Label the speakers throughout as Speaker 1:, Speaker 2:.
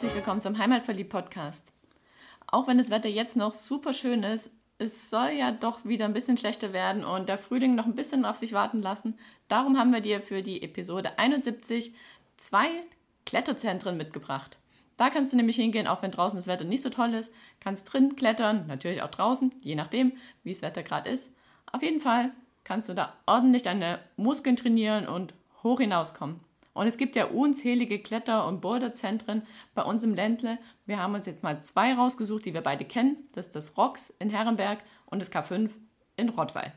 Speaker 1: herzlich willkommen zum Heimatverliebt Podcast. Auch wenn das Wetter jetzt noch super schön ist, es soll ja doch wieder ein bisschen schlechter werden und der Frühling noch ein bisschen auf sich warten lassen. Darum haben wir dir für die Episode 71 zwei Kletterzentren mitgebracht. Da kannst du nämlich hingehen, auch wenn draußen das Wetter nicht so toll ist. Kannst drin klettern, natürlich auch draußen, je nachdem, wie das Wetter gerade ist. Auf jeden Fall kannst du da ordentlich deine Muskeln trainieren und hoch hinauskommen. Und es gibt ja unzählige Kletter- und Boulderzentren bei uns im Ländle. Wir haben uns jetzt mal zwei rausgesucht, die wir beide kennen. Das ist das ROX in Herrenberg und das K5 in Rottweil.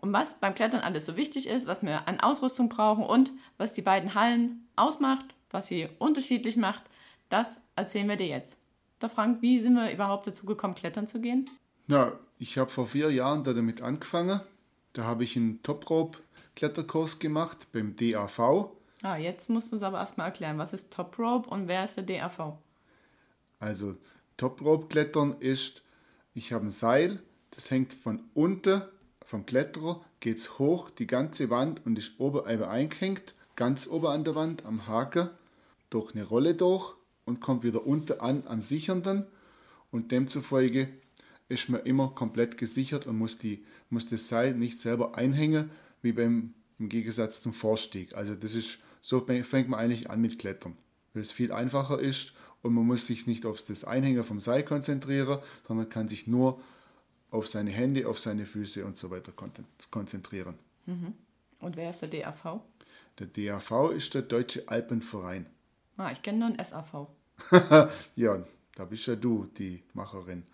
Speaker 1: Und was beim Klettern alles so wichtig ist, was wir an Ausrüstung brauchen und was die beiden Hallen ausmacht, was sie unterschiedlich macht, das erzählen wir dir jetzt. Da Frank, wie sind wir überhaupt dazu gekommen, klettern zu gehen?
Speaker 2: Ja, ich habe vor vier Jahren da damit angefangen. Da habe ich einen Top-Rope-Kletterkurs gemacht beim DAV.
Speaker 1: Ah, jetzt musst du es aber erstmal erklären. Was ist Top Rope und wer ist der DAV?
Speaker 2: Also, Top Rope Klettern ist, ich habe ein Seil, das hängt von unten vom Kletterer, geht es hoch die ganze Wand und ist oben eingehängt, ganz oben an der Wand am Haken, durch eine Rolle durch und kommt wieder unten an am Sichernden und demzufolge ist man immer komplett gesichert und muss, die, muss das Seil nicht selber einhängen, wie beim im Gegensatz zum Vorstieg. Also das ist so fängt man eigentlich an mit Klettern, weil es viel einfacher ist und man muss sich nicht auf das Einhängen vom Seil konzentrieren, sondern kann sich nur auf seine Hände, auf seine Füße und so weiter konzentrieren.
Speaker 1: Mhm. Und wer ist der DAV?
Speaker 2: Der DAV ist der Deutsche Alpenverein.
Speaker 1: Ah, ich kenne nur einen SAV.
Speaker 2: ja, da bist ja du die Macherin.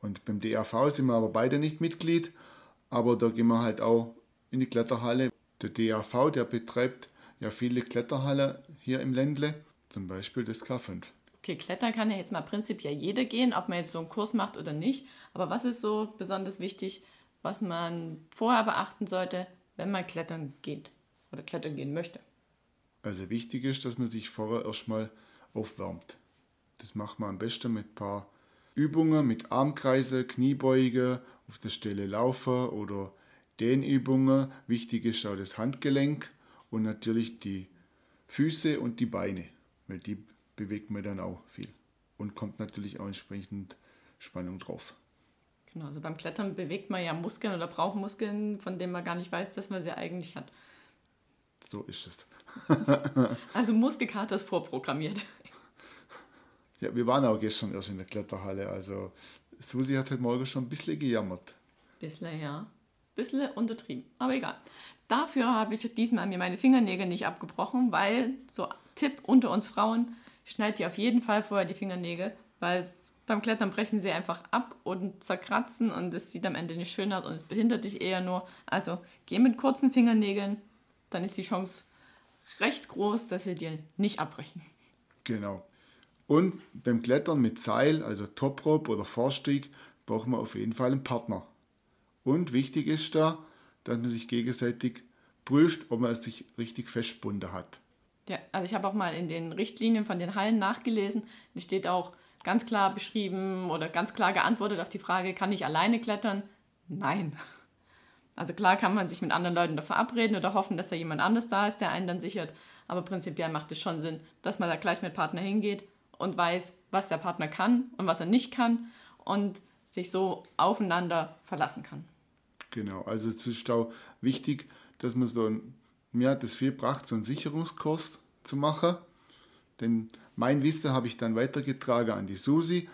Speaker 2: Und beim DAV sind wir aber beide nicht Mitglied, aber da gehen wir halt auch in die Kletterhalle. Der DAV, der betreibt ja viele Kletterhalle hier im Ländle, zum Beispiel das K5.
Speaker 1: Okay, Klettern kann ja jetzt mal prinzipiell jeder gehen, ob man jetzt so einen Kurs macht oder nicht. Aber was ist so besonders wichtig, was man vorher beachten sollte, wenn man klettern geht oder klettern gehen möchte?
Speaker 2: Also wichtig ist, dass man sich vorher erstmal aufwärmt. Das macht man am besten mit ein paar Übungen, mit Armkreise, Kniebeuge, auf der Stelle laufen oder Dehnübungen. Wichtig ist auch das Handgelenk und natürlich die Füße und die Beine, weil die bewegt man dann auch viel und kommt natürlich auch entsprechend Spannung drauf.
Speaker 1: Genau, also beim Klettern bewegt man ja Muskeln oder braucht Muskeln, von denen man gar nicht weiß, dass man sie eigentlich hat.
Speaker 2: So ist es.
Speaker 1: also Muskelkater ist vorprogrammiert.
Speaker 2: Ja, wir waren auch gestern erst in der Kletterhalle. Also Susi hat heute Morgen schon ein bisschen gejammert.
Speaker 1: Bisschen, ja. Bisschen untertrieben, aber egal. Dafür habe ich diesmal mir meine Fingernägel nicht abgebrochen, weil, so Tipp unter uns Frauen, schneid dir auf jeden Fall vorher die Fingernägel, weil beim Klettern brechen sie einfach ab und zerkratzen und es sieht am Ende nicht schön aus und es behindert dich eher nur. Also geh mit kurzen Fingernägeln, dann ist die Chance recht groß, dass sie dir nicht abbrechen.
Speaker 2: Genau. Und beim Klettern mit Seil, also Toprope oder Vorstieg, braucht man auf jeden Fall einen Partner. Und wichtig ist da, dass man sich gegenseitig prüft, ob man es sich richtig festgebunden hat.
Speaker 1: Ja, also ich habe auch mal in den Richtlinien von den Hallen nachgelesen. Es steht auch ganz klar beschrieben oder ganz klar geantwortet auf die Frage, kann ich alleine klettern? Nein. Also klar kann man sich mit anderen Leuten da verabreden oder hoffen, dass da jemand anders da ist, der einen dann sichert. Aber prinzipiell macht es schon Sinn, dass man da gleich mit Partner hingeht und weiß, was der Partner kann und was er nicht kann und sich so aufeinander verlassen kann.
Speaker 2: Genau, also es ist auch wichtig, dass man so ein, mir hat es viel gebracht, so einen Sicherungskurs zu machen. Denn mein Wissen habe ich dann weitergetragen an die Susi.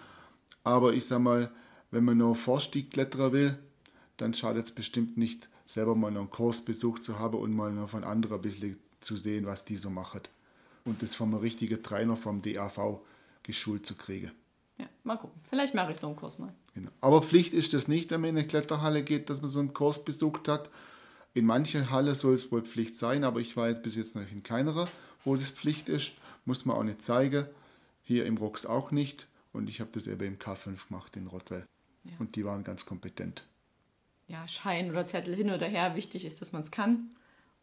Speaker 2: Aber ich sage mal, wenn man nur Vorstiegkletterer will, dann schadet es bestimmt nicht, selber mal noch einen Kurs besucht zu haben und mal noch von anderen ein bisschen zu sehen, was die so machen. Und das vom richtigen Trainer vom DAV geschult zu kriegen.
Speaker 1: Ja, mal gucken. Vielleicht mache ich so einen Kurs mal.
Speaker 2: Genau. Aber Pflicht ist es nicht, wenn man in eine Kletterhalle geht, dass man so einen Kurs besucht hat. In manchen Halle soll es wohl Pflicht sein, aber ich war jetzt bis jetzt noch in keiner, wo das Pflicht ist. Muss man auch nicht zeigen. Hier im ROX auch nicht. Und ich habe das eben im K5 gemacht in Rottweil. Ja. Und die waren ganz kompetent.
Speaker 1: Ja, Schein oder Zettel hin oder her. Wichtig ist, dass man es kann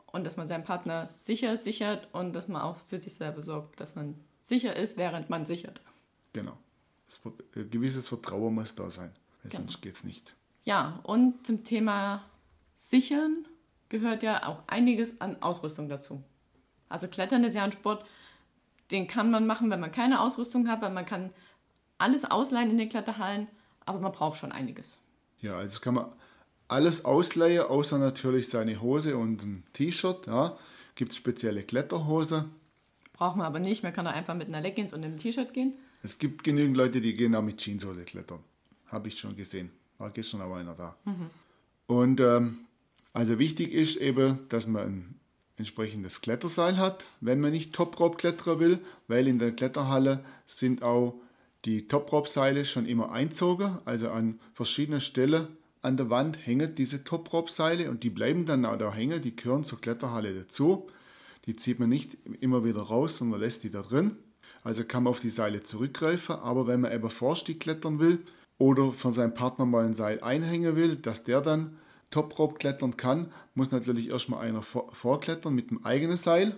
Speaker 1: und dass man seinen Partner sicher sichert und dass man auch für sich selber sorgt, dass man sicher ist, während man sichert.
Speaker 2: Genau. Ein äh, gewisses Vertrauen muss da sein, weil genau. sonst geht es nicht.
Speaker 1: Ja, und zum Thema Sichern gehört ja auch einiges an Ausrüstung dazu. Also Klettern ist ja ein Sport, Den kann man machen, wenn man keine Ausrüstung hat, weil man kann alles ausleihen in den Kletterhallen, aber man braucht schon einiges.
Speaker 2: Ja, also das kann man alles ausleihen, außer natürlich seine Hose und ein T-Shirt. Ja. Gibt es spezielle Kletterhose.
Speaker 1: Braucht man aber nicht, man kann da einfach mit einer Leggings und einem T-Shirt gehen.
Speaker 2: Es gibt genügend Leute, die gehen auch mit Jeanshose klettern. Habe ich schon gesehen. War gestern aber einer da. Mhm. Und ähm, also wichtig ist eben, dass man ein entsprechendes Kletterseil hat, wenn man nicht Top-Rope-Kletterer will, weil in der Kletterhalle sind auch die Top-Rope-Seile schon immer einzogen, also an verschiedenen Stellen an der Wand hängen diese Top-Rope-Seile und die bleiben dann auch da hängen, die gehören zur Kletterhalle dazu. Die zieht man nicht immer wieder raus, sondern lässt die da drin. Also kann man auf die Seile zurückgreifen, aber wenn man eben Vorstieg klettern will oder von seinem Partner mal ein Seil einhängen will, dass der dann Top-Rope klettern kann, muss natürlich erstmal einer vorklettern mit dem eigenen Seil.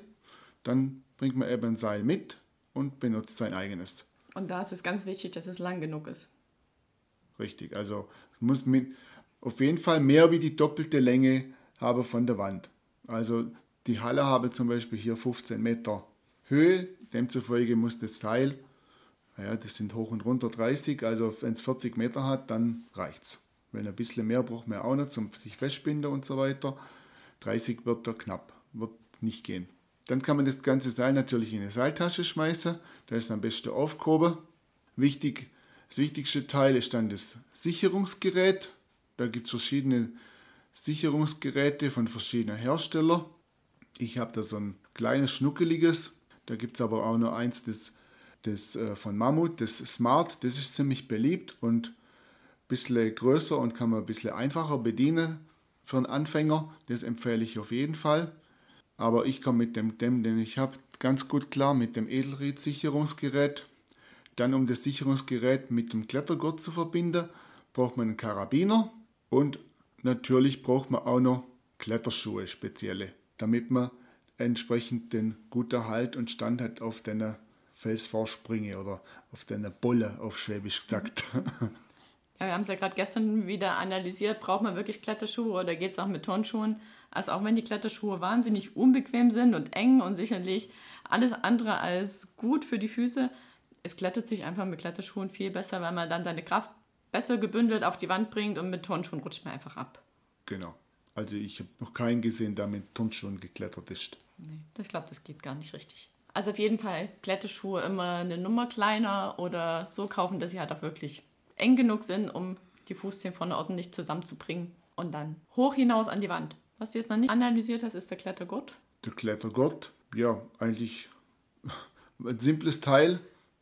Speaker 2: Dann bringt man eben ein Seil mit und benutzt sein eigenes.
Speaker 1: Und da ist es ganz wichtig, dass es lang genug ist.
Speaker 2: Richtig, also muss mit, auf jeden Fall mehr wie die doppelte Länge haben von der Wand. Also die Halle habe zum Beispiel hier 15 Meter Höhe, demzufolge muss das Seil, naja, das sind hoch und runter 30, also wenn es 40 Meter hat, dann reicht es. Wenn ein bisschen mehr braucht man auch nicht, zum sich festbinden und so weiter. 30 wird da knapp, wird nicht gehen. Dann kann man das ganze Seil natürlich in eine Seiltasche schmeißen, da ist am besten aufgehoben. Wichtig, das wichtigste Teil ist dann das Sicherungsgerät. Da gibt es verschiedene Sicherungsgeräte von verschiedenen Herstellern. Ich habe da so ein kleines, schnuckeliges. Da gibt es aber auch noch eins, das, das äh, von Mammut, das Smart. Das ist ziemlich beliebt und ein bisschen größer und kann man ein bisschen einfacher bedienen für einen Anfänger. Das empfehle ich auf jeden Fall. Aber ich komme mit dem, dem den ich habe, ganz gut klar mit dem Edelried-Sicherungsgerät. Dann, um das Sicherungsgerät mit dem Klettergurt zu verbinden, braucht man einen Karabiner und natürlich braucht man auch noch Kletterschuhe, spezielle, damit man entsprechend den guten Halt und Stand hat auf deiner Felsvorsprünge oder auf deiner Bolle, auf Schwäbisch gesagt.
Speaker 1: Ja, wir haben es ja gerade gestern wieder analysiert, braucht man wirklich Kletterschuhe oder geht es auch mit Turnschuhen? Also auch wenn die Kletterschuhe wahnsinnig unbequem sind und eng und sicherlich alles andere als gut für die Füße, es klettert sich einfach mit Kletterschuhen viel besser, weil man dann seine Kraft besser gebündelt auf die Wand bringt und mit Turnschuhen rutscht man einfach ab.
Speaker 2: Genau. Also ich habe noch keinen gesehen, der mit Turnschuhen geklettert ist.
Speaker 1: Nee, ich glaube, das geht gar nicht richtig. Also auf jeden Fall Kletterschuhe immer eine Nummer kleiner oder so kaufen, dass sie halt auch wirklich eng genug sind, um die Fußzehen vorne ordentlich zusammenzubringen und dann hoch hinaus an die Wand. Was du jetzt noch nicht analysiert hast, ist der Klettergurt.
Speaker 2: Der Klettergurt, ja, eigentlich ein simples Teil,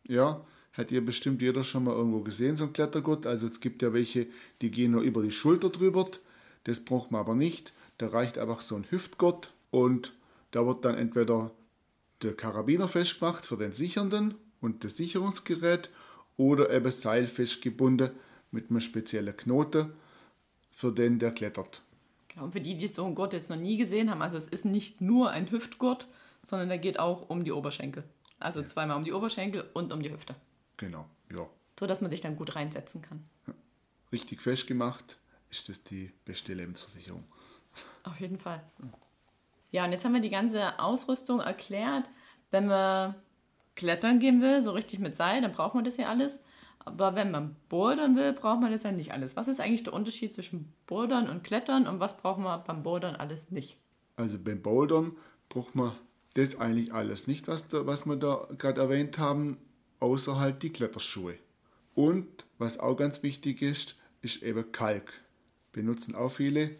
Speaker 2: ja, hat ja bestimmt jeder schon mal irgendwo gesehen, so ein Klettergurt. Also es gibt ja welche, die gehen nur über die Schulter drüber. Das braucht man aber nicht. Da reicht einfach so ein Hüftgurt und da wird dann entweder der Karabiner festgemacht für den Sichernden und das Sicherungsgerät oder eben seilfest gebunden mit einem speziellen Knoten für den, der klettert.
Speaker 1: Genau, und für die, die so einen Gurt jetzt noch nie gesehen haben, also es ist nicht nur ein Hüftgurt, sondern er geht auch um die Oberschenkel. Also ja. zweimal um die Oberschenkel und um die Hüfte.
Speaker 2: Genau, ja.
Speaker 1: So dass man sich dann gut reinsetzen kann.
Speaker 2: Richtig festgemacht ist das die beste Lebensversicherung.
Speaker 1: Auf jeden Fall. Ja, und jetzt haben wir die ganze Ausrüstung erklärt. Wenn wir klettern gehen will, so richtig mit Seil, dann braucht man das ja alles. Aber wenn man bouldern will, braucht man das ja nicht alles. Was ist eigentlich der Unterschied zwischen bouldern und klettern und was braucht man beim bouldern alles nicht?
Speaker 2: Also beim bouldern braucht man das eigentlich alles nicht, was, da, was wir da gerade erwähnt haben, außer halt die Kletterschuhe. Und was auch ganz wichtig ist, ist eben Kalk. Benutzen auch viele,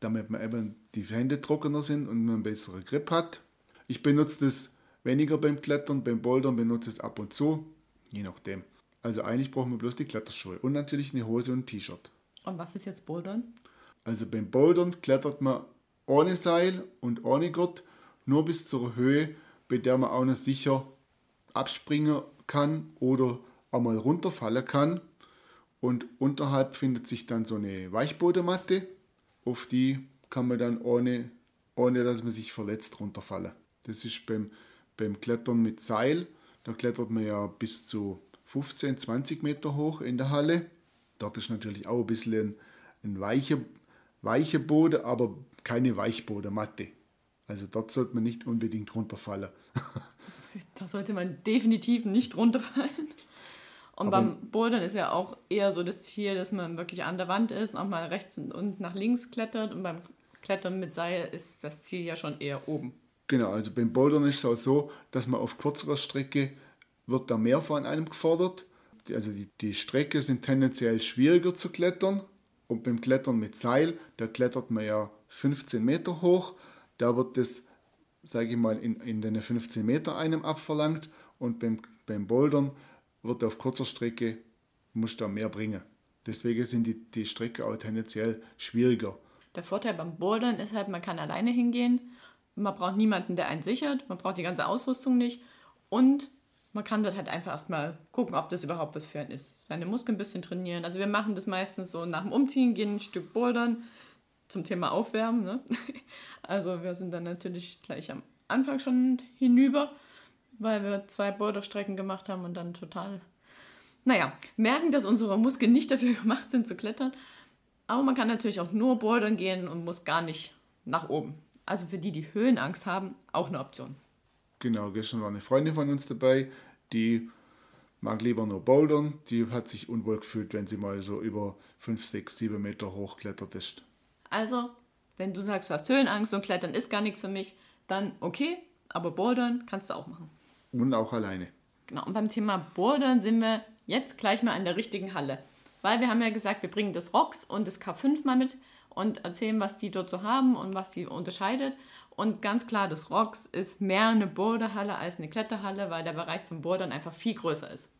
Speaker 2: damit man eben die Hände trockener sind und man einen besseren Grip hat. Ich benutze das Weniger beim Klettern, beim Bouldern benutze ich es ab und zu, je nachdem. Also eigentlich brauchen wir bloß die Kletterschuhe und natürlich eine Hose und ein T-Shirt.
Speaker 1: Und was ist jetzt Bouldern?
Speaker 2: Also beim Bouldern klettert man ohne Seil und ohne Gurt nur bis zur Höhe, bei der man auch noch sicher abspringen kann oder einmal runterfallen kann. Und unterhalb findet sich dann so eine Weichbodenmatte, auf die kann man dann ohne, ohne dass man sich verletzt runterfallen. Das ist beim beim Klettern mit Seil. Da klettert man ja bis zu 15, 20 Meter hoch in der Halle. Dort ist natürlich auch ein bisschen ein, ein weicher, weicher Boden, aber keine Weichbodenmatte. Also dort sollte man nicht unbedingt runterfallen.
Speaker 1: da sollte man definitiv nicht runterfallen. Und Aber beim Bouldern ist ja auch eher so das Ziel, dass man wirklich an der Wand ist und auch mal rechts und nach links klettert. Und beim Klettern mit Seil ist das Ziel ja schon eher oben.
Speaker 2: Genau, also beim Bouldern ist es auch so, dass man auf kürzerer Strecke wird da mehr von einem gefordert. Also die, die Strecke sind tendenziell schwieriger zu klettern. Und beim Klettern mit Seil, da klettert man ja 15 Meter hoch. Da wird das, sage ich mal, in, in den 15 Meter einem abverlangt. Und beim, beim Bouldern wird auf kurzer Strecke, muss da mehr bringen. Deswegen sind die, die Strecke auch tendenziell schwieriger.
Speaker 1: Der Vorteil beim Bouldern ist halt, man kann alleine hingehen. Man braucht niemanden, der einen sichert. Man braucht die ganze Ausrüstung nicht. Und man kann dort halt einfach erstmal gucken, ob das überhaupt was für einen ist. Seine Muskeln ein bisschen trainieren. Also wir machen das meistens so nach dem Umziehen, gehen ein Stück bouldern zum Thema Aufwärmen. Ne? Also wir sind dann natürlich gleich am Anfang schon hinüber, weil wir zwei Boulderstrecken gemacht haben und dann total, naja, merken, dass unsere Muskeln nicht dafür gemacht sind zu klettern. Aber man kann natürlich auch nur bouldern gehen und muss gar nicht nach oben. Also für die, die Höhenangst haben, auch eine Option.
Speaker 2: Genau, gestern war eine Freundin von uns dabei, die mag lieber nur bouldern. Die hat sich unwohl gefühlt, wenn sie mal so über 5, 6, 7 Meter hochklettert ist.
Speaker 1: Also, wenn du sagst, du hast Höhenangst und Klettern ist gar nichts für mich, dann okay, aber Bouldern kannst du auch machen.
Speaker 2: Und auch alleine.
Speaker 1: Genau, und beim Thema Bouldern sind wir jetzt gleich mal in der richtigen Halle. Weil wir haben ja gesagt, wir bringen das ROX und das K5 mal mit und erzählen, was die dort so haben und was sie unterscheidet. Und ganz klar, das ROX ist mehr eine Boulderhalle als eine Kletterhalle, weil der Bereich zum Bouldern einfach viel größer ist.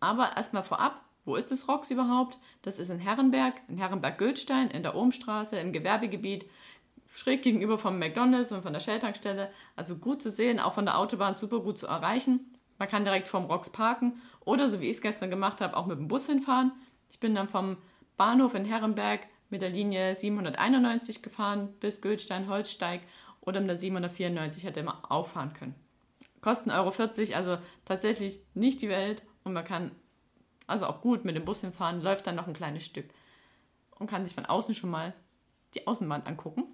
Speaker 1: Aber erstmal vorab, wo ist das ROX überhaupt? Das ist in Herrenberg, in Herrenberg-Gültstein, in der Ohmstraße, im Gewerbegebiet, schräg gegenüber vom McDonalds und von der Shell-Tankstelle. Also gut zu sehen, auch von der Autobahn super gut zu erreichen. Man kann direkt vom ROX parken oder, so wie ich es gestern gemacht habe, auch mit dem Bus hinfahren. Ich bin dann vom Bahnhof in Herrenberg mit der Linie 791 gefahren bis Gültstein-Holzsteig oder mit der 794 hätte man auffahren können. Kosten Euro 40, also tatsächlich nicht die Welt und man kann also auch gut mit dem Bus hinfahren, läuft dann noch ein kleines Stück und kann sich von außen schon mal die Außenwand angucken.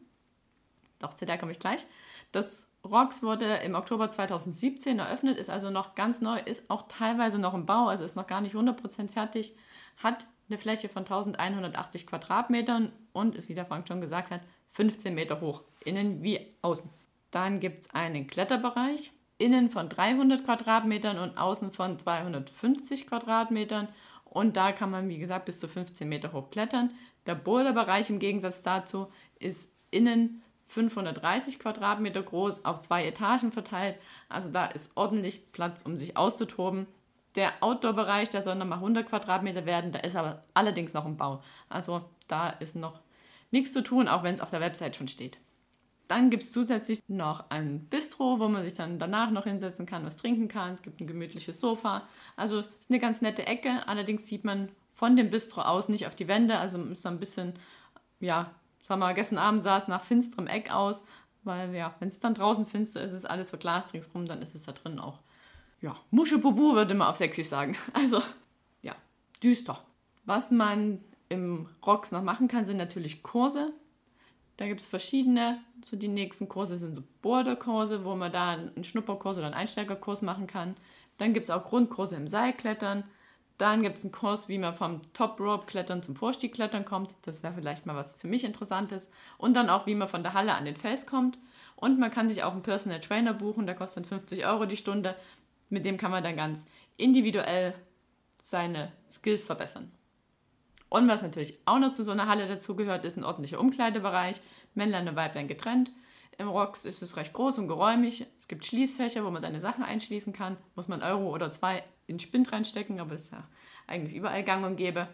Speaker 1: Doch, zu der komme ich gleich. Das ROX wurde im Oktober 2017 eröffnet, ist also noch ganz neu, ist auch teilweise noch im Bau, also ist noch gar nicht 100% fertig, hat eine Fläche von 1180 Quadratmetern und ist, wie der Frank schon gesagt hat, 15 Meter hoch, innen wie außen. Dann gibt es einen Kletterbereich, innen von 300 Quadratmetern und außen von 250 Quadratmetern. Und da kann man, wie gesagt, bis zu 15 Meter hoch klettern. Der Boulderbereich im Gegensatz dazu ist innen 530 Quadratmeter groß, auf zwei Etagen verteilt. Also da ist ordentlich Platz, um sich auszutoben. Der Outdoor-Bereich, der soll nochmal 100 Quadratmeter werden, da ist aber allerdings noch im Bau. Also da ist noch nichts zu tun, auch wenn es auf der Website schon steht. Dann gibt es zusätzlich noch ein Bistro, wo man sich dann danach noch hinsetzen kann, was trinken kann. Es gibt ein gemütliches Sofa. Also es ist eine ganz nette Ecke. Allerdings sieht man von dem Bistro aus nicht auf die Wände. Also ist da ein bisschen, ja, sagen wir gestern Abend sah es nach finsterem Eck aus. Weil ja, wenn es dann draußen finster ist, ist alles verglast ringsrum, dann ist es da drin auch ja, Muschebubu würde man auf sächsisch sagen. Also, ja, düster. Was man im Rocks noch machen kann, sind natürlich Kurse. Da gibt es verschiedene. So die nächsten Kurse sind so Boulderkurse, wo man da einen Schnupperkurs oder einen Einsteigerkurs machen kann. Dann gibt es auch Grundkurse im Seilklettern. Dann gibt es einen Kurs, wie man vom Top Rope Klettern zum Vorstiegklettern kommt. Das wäre vielleicht mal was für mich Interessantes. Und dann auch, wie man von der Halle an den Fels kommt. Und man kann sich auch einen Personal Trainer buchen, der kostet 50 Euro die Stunde. Mit dem kann man dann ganz individuell seine Skills verbessern. Und was natürlich auch noch zu so einer Halle dazugehört, ist ein ordentlicher Umkleidebereich, Männlein und Weiblein getrennt. Im Rocks ist es recht groß und geräumig. Es gibt Schließfächer, wo man seine Sachen einschließen kann. Muss man Euro oder zwei in Spind reinstecken, aber ist ja eigentlich überall gang und gäbe.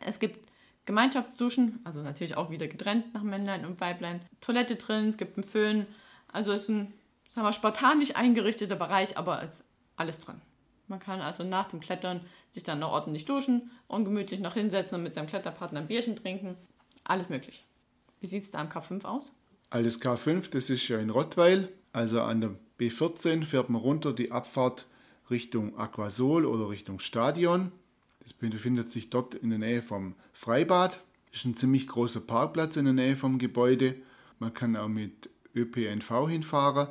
Speaker 1: Es gibt Gemeinschaftsduschen, also natürlich auch wieder getrennt nach Männlein und Weiblein. Toilette drin, es gibt einen Föhn. Also ist ein, sagen wir, spartanisch eingerichteter Bereich, aber es alles drin. Man kann also nach dem Klettern sich dann noch ordentlich duschen und gemütlich noch hinsetzen und mit seinem Kletterpartner ein Bierchen trinken. Alles möglich. Wie sieht es da am K5 aus?
Speaker 2: Alles K5, das ist ja in Rottweil. Also an der B14 fährt man runter die Abfahrt Richtung Aquasol oder Richtung Stadion. Das befindet sich dort in der Nähe vom Freibad. Das ist ein ziemlich großer Parkplatz in der Nähe vom Gebäude. Man kann auch mit ÖPNV hinfahren.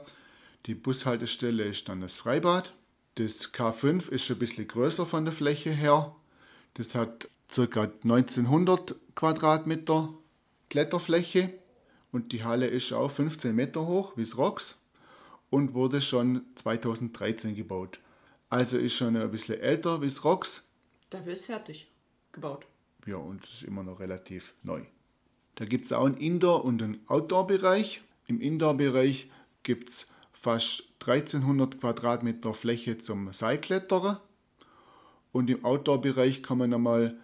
Speaker 2: Die Bushaltestelle ist dann das Freibad. Das K5 ist schon ein bisschen größer von der Fläche her. Das hat ca. 1900 Quadratmeter Kletterfläche und die Halle ist auch 15 Meter hoch, wie es Rocks und wurde schon 2013 gebaut. Also ist schon ein bisschen älter wie es Rocks.
Speaker 1: Dafür ist fertig gebaut.
Speaker 2: Ja, und es ist immer noch relativ neu. Da gibt es auch einen Indoor- und einen Outdoor-Bereich. Im Indoor-Bereich gibt es fast 1300 Quadratmeter Fläche zum Seilklettern. Und im Outdoor-Bereich kommen nochmal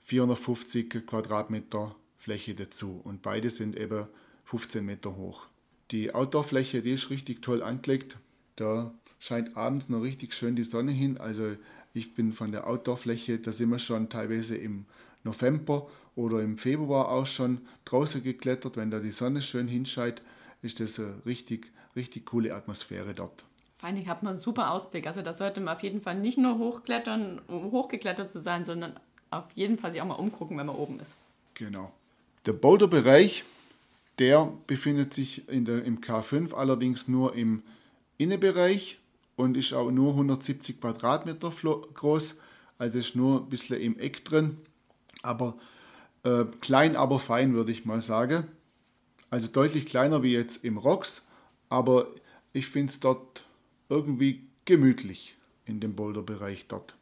Speaker 2: 450 Quadratmeter Fläche dazu. Und beide sind eben 15 Meter hoch. Die Outdoor-Fläche, die ist richtig toll angelegt. Da scheint abends noch richtig schön die Sonne hin. Also ich bin von der Outdoor-Fläche, da sind wir schon teilweise im November oder im Februar auch schon draußen geklettert. Wenn da die Sonne schön hinscheint, ist das eine richtig, richtig coole Atmosphäre dort.
Speaker 1: Vor allen Dingen hat man einen super Ausblick. Also da sollte man auf jeden Fall nicht nur hochklettern, um hochgeklettert zu sein, sondern auf jeden Fall sich auch mal umgucken, wenn man oben ist.
Speaker 2: Genau. Der Boulderbereich, der befindet sich in der, im K5 allerdings nur im Innenbereich und ist auch nur 170 Quadratmeter groß. Also ist nur ein bisschen im Eck drin. Aber äh, klein, aber fein, würde ich mal sagen. Also deutlich kleiner wie jetzt im Rocks, aber ich finde es dort irgendwie gemütlich in dem Boulderbereich dort.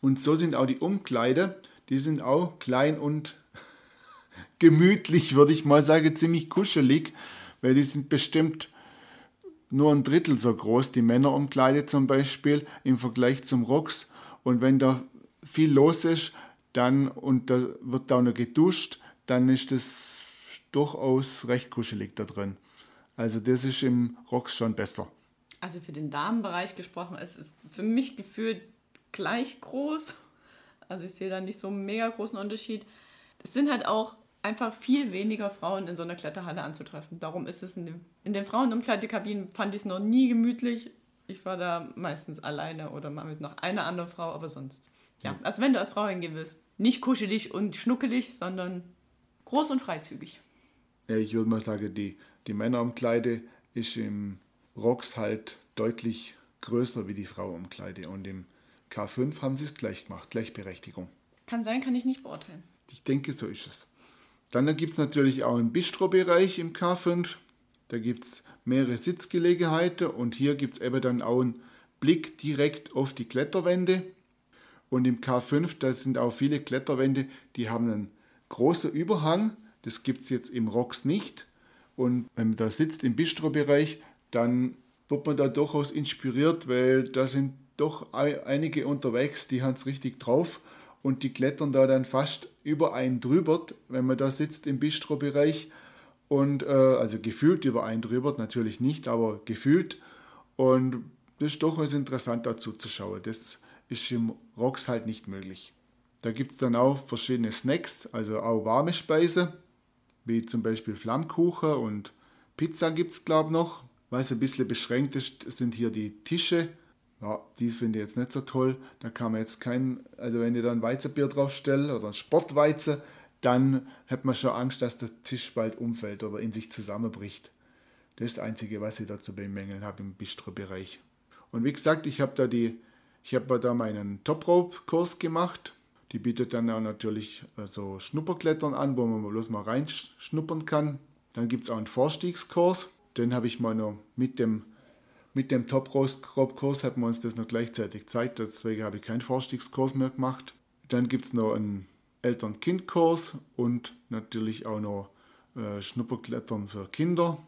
Speaker 2: Und so sind auch die Umkleide, die sind auch klein und gemütlich, würde ich mal sagen, ziemlich kuschelig, weil die sind bestimmt nur ein Drittel so groß, die Männerumkleide zum Beispiel, im Vergleich zum Rocks. Und wenn da viel los ist, dann und da wird da noch geduscht, dann ist das durchaus recht kuschelig da drin. Also das ist im Rocks schon besser.
Speaker 1: Also für den Damenbereich gesprochen, es ist für mich gefühlt gleich groß. Also ich sehe da nicht so einen mega großen Unterschied. Es sind halt auch einfach viel weniger Frauen in so einer Kletterhalle anzutreffen. Darum ist es in, dem, in den Frauenumkleidekabinen fand ich es noch nie gemütlich. Ich war da meistens alleine oder mal mit noch einer anderen Frau, aber sonst. Ja, also wenn du als Frau hingehen willst, nicht kuschelig und schnuckelig, sondern groß und freizügig.
Speaker 2: Ja, ich würde mal sagen, die, die Männerumkleide ist im Rocks halt deutlich größer wie die Frauenumkleide und im K5 haben sie es gleich gemacht, Gleichberechtigung.
Speaker 1: Kann sein, kann ich nicht beurteilen.
Speaker 2: Ich denke, so ist es. Dann gibt es natürlich auch einen Bistro-Bereich im K5. Da gibt es mehrere Sitzgelegenheiten und hier gibt es eben dann auch einen Blick direkt auf die Kletterwände. Und im K5, da sind auch viele Kletterwände, die haben einen großen Überhang. Das gibt es jetzt im Rocks nicht. Und wenn man da sitzt im Bistro-Bereich, dann wird man da durchaus inspiriert, weil da sind doch einige unterwegs, die haben es richtig drauf und die klettern da dann fast über einen drüber, wenn man da sitzt im Bistro-Bereich. Und äh, also gefühlt über einen drüber, natürlich nicht, aber gefühlt. Und das ist durchaus interessant dazu zu schauen. Das ist im Rocks halt nicht möglich. Da gibt es dann auch verschiedene Snacks, also auch warme Speise, wie zum Beispiel Flammkuchen und Pizza gibt es, glaube ich, noch. Was ein bisschen beschränkt ist, sind hier die Tische ja, dies finde ich jetzt nicht so toll. Da kann man jetzt kein, also wenn ich da ein Weizenbier draufstelle oder ein Sportweizen, dann hat man schon Angst, dass der Tisch bald umfällt oder in sich zusammenbricht. Das ist das Einzige, was ich dazu bemängeln habe im Bistro-Bereich. Und wie gesagt, ich habe da die, ich habe da meinen Top-Rope-Kurs gemacht. Die bietet dann auch natürlich so also Schnupperklettern an, wo man bloß mal reinschnuppern kann. Dann gibt es auch einen Vorstiegskurs. Den habe ich mal noch mit dem mit dem Top-Kurs hat man uns das noch gleichzeitig gezeigt, deswegen habe ich keinen Vorstiegskurs mehr gemacht. Dann gibt es noch einen Eltern-Kind-Kurs und natürlich auch noch äh, Schnupperklettern für Kinder.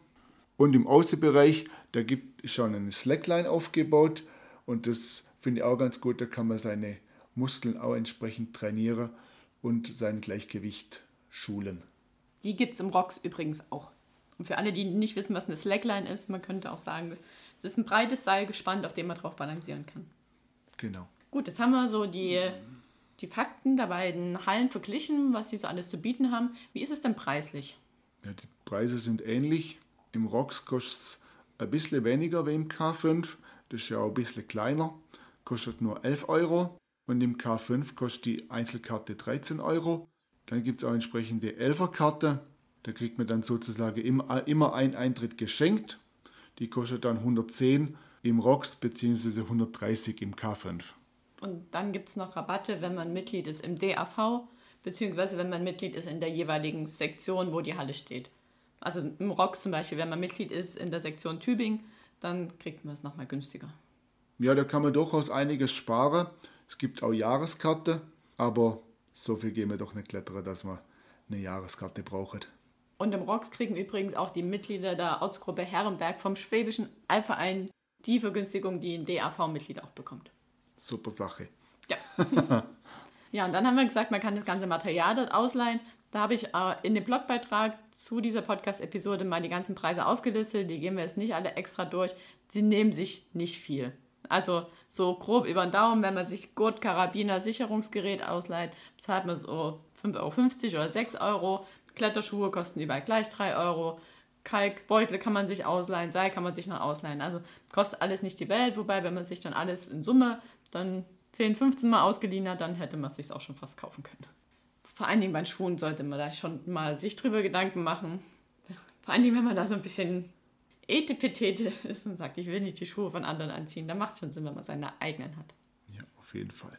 Speaker 2: Und im Außenbereich, da gibt es schon eine Slackline aufgebaut und das finde ich auch ganz gut, da kann man seine Muskeln auch entsprechend trainieren und sein Gleichgewicht schulen.
Speaker 1: Die gibt es im Rocks übrigens auch. Und für alle, die nicht wissen, was eine Slackline ist, man könnte auch sagen, es ist ein breites Seil gespannt, auf dem man drauf balancieren kann.
Speaker 2: Genau.
Speaker 1: Gut, jetzt haben wir so die, die Fakten der beiden Hallen verglichen, was sie so alles zu bieten haben. Wie ist es denn preislich?
Speaker 2: Ja, die Preise sind ähnlich. Im Rocks kostet es ein bisschen weniger wie im K5. Das ist ja auch ein bisschen kleiner. Kostet nur 11 Euro. Und im K5 kostet die Einzelkarte 13 Euro. Dann gibt es auch entsprechende 11er-Karte. Da kriegt man dann sozusagen immer, immer ein Eintritt geschenkt. Die kostet dann 110 im ROX bzw. 130 im K5.
Speaker 1: Und dann gibt es noch Rabatte, wenn man Mitglied ist im DAV, beziehungsweise wenn man Mitglied ist in der jeweiligen Sektion, wo die Halle steht. Also im ROX zum Beispiel, wenn man Mitglied ist in der Sektion Tübingen, dann kriegt man es nochmal günstiger.
Speaker 2: Ja, da kann man durchaus einiges sparen. Es gibt auch Jahreskarte, aber so viel gehen wir doch nicht klettern, dass man eine Jahreskarte braucht.
Speaker 1: Und im ROX kriegen übrigens auch die Mitglieder der Ortsgruppe Herrenberg vom Schwäbischen Allverein die Vergünstigung, die ein DAV-Mitglied auch bekommt.
Speaker 2: Super Sache.
Speaker 1: Ja. ja, und dann haben wir gesagt, man kann das ganze Material dort ausleihen. Da habe ich äh, in dem Blogbeitrag zu dieser Podcast-Episode mal die ganzen Preise aufgelistet. Die gehen wir jetzt nicht alle extra durch. Sie nehmen sich nicht viel. Also so grob über den Daumen, wenn man sich Gurt, Karabiner, Sicherungsgerät ausleiht, zahlt man so 5,50 Euro oder 6 Euro. Kletterschuhe kosten überall gleich 3 Euro. Kalkbeutel kann man sich ausleihen, Seil kann man sich noch ausleihen. Also kostet alles nicht die Welt, wobei, wenn man sich dann alles in Summe dann 10, 15 Mal ausgeliehen hat, dann hätte man es sich auch schon fast kaufen können. Vor allen Dingen bei Schuhen sollte man da schon mal sich drüber Gedanken machen. Vor allen Dingen, wenn man da so ein bisschen Etepetete ist und sagt, ich will nicht die Schuhe von anderen anziehen, dann macht es schon Sinn, wenn man seine eigenen hat.
Speaker 2: Ja, auf jeden Fall.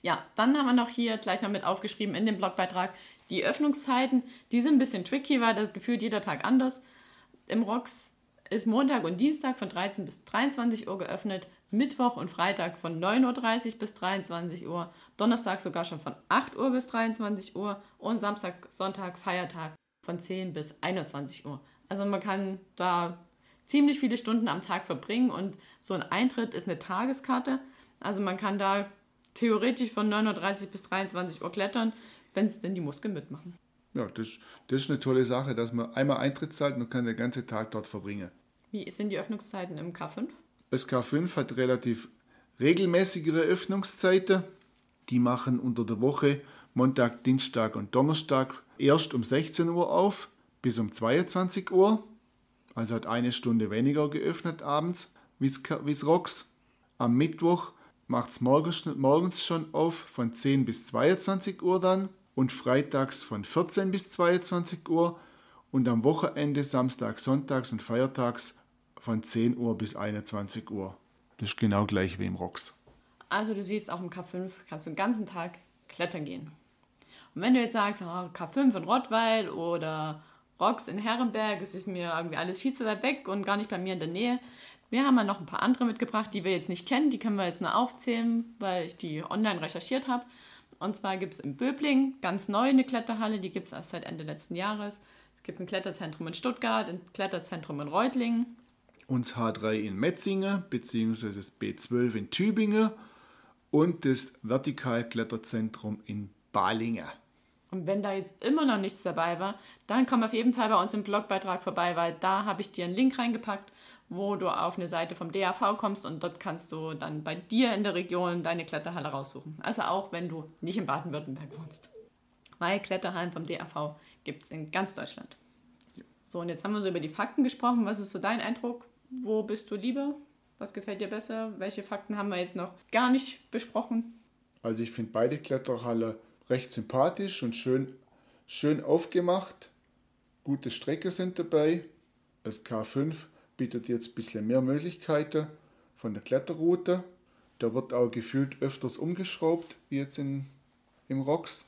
Speaker 1: Ja, dann haben wir noch hier gleich noch mit aufgeschrieben in dem Blogbeitrag die Öffnungszeiten. Die sind ein bisschen tricky, weil das gefühlt jeder Tag anders. Im ROX ist Montag und Dienstag von 13 bis 23 Uhr geöffnet, Mittwoch und Freitag von 9.30 Uhr bis 23 Uhr, Donnerstag sogar schon von 8 Uhr bis 23 Uhr und Samstag, Sonntag, Feiertag von 10 bis 21 Uhr. Also man kann da ziemlich viele Stunden am Tag verbringen und so ein Eintritt ist eine Tageskarte. Also man kann da theoretisch von 9.30 Uhr bis 23 Uhr klettern, wenn es denn die Muskeln mitmachen.
Speaker 2: Ja, das, das ist eine tolle Sache, dass man einmal Eintritt zahlt und kann den ganzen Tag dort verbringen.
Speaker 1: Wie sind die Öffnungszeiten im K5?
Speaker 2: Das K5 hat relativ regelmäßigere Öffnungszeiten. Die machen unter der Woche Montag, Dienstag und Donnerstag erst um 16 Uhr auf bis um 22 Uhr. Also hat eine Stunde weniger geöffnet abends wie es Rocks. Am Mittwoch macht es morgens, morgens schon auf von 10 bis 22 Uhr dann und freitags von 14 bis 22 Uhr und am Wochenende samstags, sonntags und feiertags von 10 Uhr bis 21 Uhr. Das ist genau gleich wie im ROX.
Speaker 1: Also du siehst, auch im K5 kannst du den ganzen Tag klettern gehen. Und wenn du jetzt sagst, oh, K5 in Rottweil oder ROX in Herrenberg, es ist mir irgendwie alles viel zu weit weg und gar nicht bei mir in der Nähe. Wir haben ja noch ein paar andere mitgebracht, die wir jetzt nicht kennen, die können wir jetzt nur aufzählen, weil ich die online recherchiert habe. Und zwar gibt es in Böbling ganz neu eine Kletterhalle, die gibt es erst seit Ende letzten Jahres. Es gibt ein Kletterzentrum in Stuttgart, ein Kletterzentrum in Reutlingen.
Speaker 2: Und H3 in Metzingen, beziehungsweise das B12 in Tübingen und das Vertikalkletterzentrum in Balingen.
Speaker 1: Und wenn da jetzt immer noch nichts dabei war, dann komm auf jeden Fall bei uns im Blogbeitrag vorbei, weil da habe ich dir einen Link reingepackt, wo du auf eine Seite vom DAV kommst und dort kannst du dann bei dir in der Region deine Kletterhalle raussuchen. Also auch wenn du nicht in Baden-Württemberg wohnst. Weil Kletterhallen vom DAV gibt es in ganz Deutschland. So, und jetzt haben wir so über die Fakten gesprochen. Was ist so dein Eindruck? Wo bist du lieber? Was gefällt dir besser? Welche Fakten haben wir jetzt noch gar nicht besprochen?
Speaker 2: Also ich finde beide Kletterhalle recht sympathisch und schön, schön aufgemacht. Gute Strecke sind dabei. Das K5 bietet jetzt ein bisschen mehr Möglichkeiten von der Kletterroute. Da wird auch gefühlt öfters umgeschraubt, wie jetzt in, im ROX.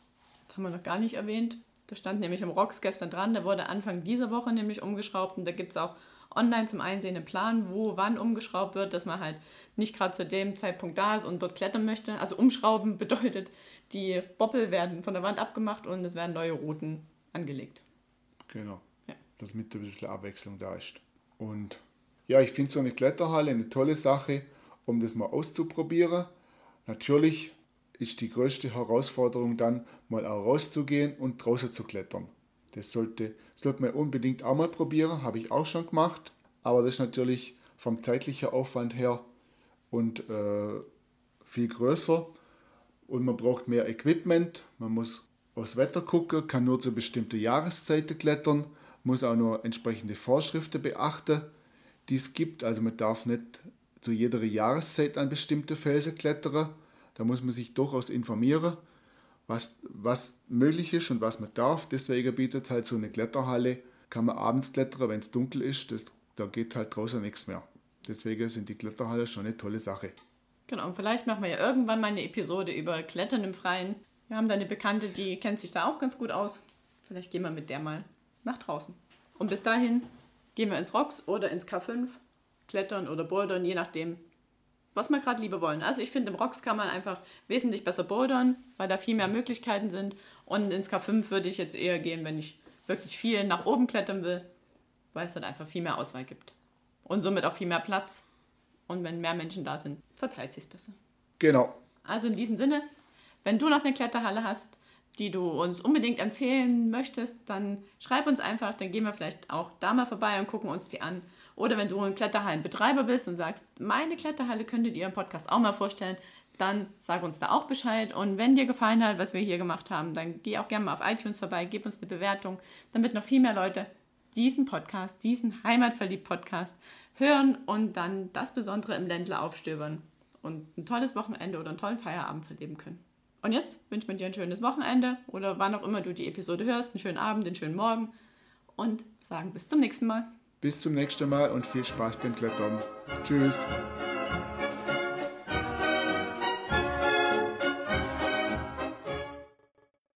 Speaker 1: Das haben wir noch gar nicht erwähnt. Da stand nämlich im ROX gestern dran, der wurde Anfang dieser Woche nämlich umgeschraubt und da gibt es auch online zum Einsehen einen Plan, wo wann umgeschraubt wird, dass man halt nicht gerade zu dem Zeitpunkt da ist und dort klettern möchte. Also umschrauben bedeutet, die Boppel werden von der Wand abgemacht und es werden neue Routen angelegt.
Speaker 2: Genau. Ja. Dass mit ein bisschen Abwechslung da ist. Und ja, ich finde so eine Kletterhalle eine tolle Sache, um das mal auszuprobieren. Natürlich ist die größte Herausforderung dann, mal auch rauszugehen und draußen zu klettern. Das sollte, sollte man unbedingt auch mal probieren, habe ich auch schon gemacht. Aber das ist natürlich vom zeitlichen Aufwand her und äh, viel größer. Und man braucht mehr Equipment. Man muss aufs Wetter gucken, kann nur zu bestimmten Jahreszeiten klettern, muss auch nur entsprechende Vorschriften beachten, die es gibt. Also man darf nicht zu jeder Jahreszeit an bestimmte Felsen klettern. Da muss man sich durchaus informieren was, was möglich ist und was man darf. Deswegen bietet halt so eine Kletterhalle, kann man abends klettern, wenn es dunkel ist. Das da geht halt draußen nichts mehr. Deswegen sind die Kletterhalle schon eine tolle Sache.
Speaker 1: Genau, und vielleicht machen wir ja irgendwann mal eine Episode über Klettern im Freien. Wir haben da eine Bekannte, die kennt sich da auch ganz gut aus. Vielleicht gehen wir mit der mal nach draußen. Und bis dahin gehen wir ins Rocks oder ins K5, klettern oder bouldern, je nachdem, was wir gerade lieber wollen. Also ich finde, im Rocks kann man einfach wesentlich besser bouldern, weil da viel mehr Möglichkeiten sind. Und ins K5 würde ich jetzt eher gehen, wenn ich wirklich viel nach oben klettern will, weil es dann einfach viel mehr Auswahl gibt. Und somit auch viel mehr Platz. Und wenn mehr Menschen da sind, verteilt sich es besser.
Speaker 2: Genau.
Speaker 1: Also in diesem Sinne, wenn du noch eine Kletterhalle hast, die du uns unbedingt empfehlen möchtest, dann schreib uns einfach, dann gehen wir vielleicht auch da mal vorbei und gucken uns die an. Oder wenn du ein Kletterhallenbetreiber bist und sagst, meine Kletterhalle könntet ihr im Podcast auch mal vorstellen, dann sag uns da auch Bescheid. Und wenn dir gefallen hat, was wir hier gemacht haben, dann geh auch gerne mal auf iTunes vorbei, gib uns eine Bewertung, damit noch viel mehr Leute diesen Podcast, diesen Heimatverliebt-Podcast hören und dann das Besondere im Ländler aufstöbern und ein tolles Wochenende oder einen tollen Feierabend verleben können. Und jetzt wünschen wir dir ein schönes Wochenende oder wann auch immer du die Episode hörst, einen schönen Abend, einen schönen Morgen und sagen bis zum nächsten Mal.
Speaker 2: Bis zum nächsten Mal und viel Spaß beim Klettern. Tschüss.